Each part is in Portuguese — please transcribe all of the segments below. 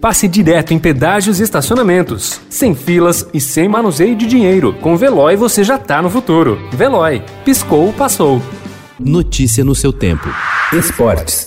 passe direto em pedágios e estacionamentos, sem filas e sem manuseio de dinheiro. Com Veloy você já tá no futuro. Veloy, piscou, passou. Notícia no seu tempo. Esportes.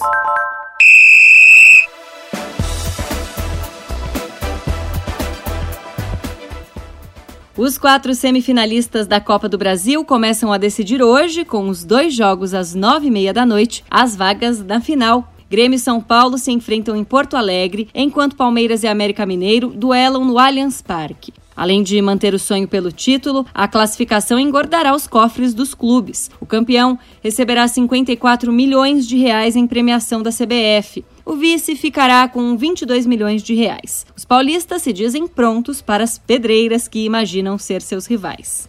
Os quatro semifinalistas da Copa do Brasil começam a decidir hoje, com os dois jogos às nove e meia da noite, as vagas da final. Grêmio e São Paulo se enfrentam em Porto Alegre, enquanto Palmeiras e América Mineiro duelam no Allianz Parque. Além de manter o sonho pelo título, a classificação engordará os cofres dos clubes. O campeão receberá 54 milhões de reais em premiação da CBF. O vice ficará com 22 milhões de reais. Os paulistas se dizem prontos para as pedreiras que imaginam ser seus rivais.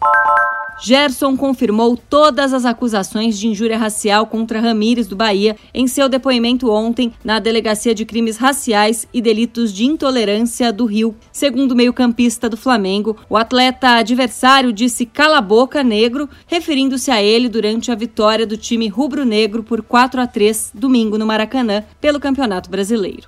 Gerson confirmou todas as acusações de injúria racial contra Ramires do Bahia em seu depoimento ontem na Delegacia de Crimes Raciais e Delitos de Intolerância do Rio. Segundo o meio-campista do Flamengo, o atleta adversário disse cala boca negro, referindo-se a ele durante a vitória do time rubro-negro por 4 a 3 domingo no Maracanã pelo Campeonato Brasileiro.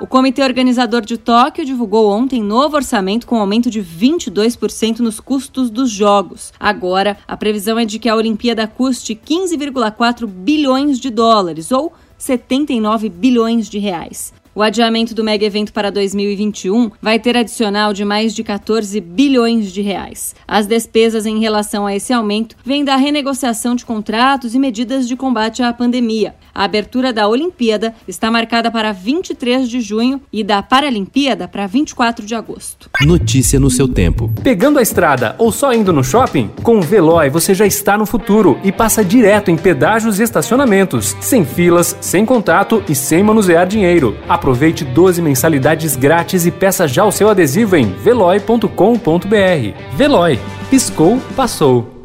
O comitê organizador de Tóquio divulgou ontem novo orçamento com aumento de 22% nos custos dos jogos. Agora, a previsão é de que a Olimpíada custe 15,4 bilhões de dólares, ou 79 bilhões de reais. O adiamento do mega evento para 2021 vai ter adicional de mais de 14 bilhões de reais. As despesas em relação a esse aumento vêm da renegociação de contratos e medidas de combate à pandemia. A abertura da Olimpíada está marcada para 23 de junho e da Paralimpíada para 24 de agosto. Notícia no seu tempo. Pegando a estrada ou só indo no shopping? Com o Veloy você já está no futuro e passa direto em pedágios e estacionamentos, sem filas, sem contato e sem manusear dinheiro. Aproveite 12 mensalidades grátis e peça já o seu adesivo em veloy.com.br. Veloy, piscou, passou.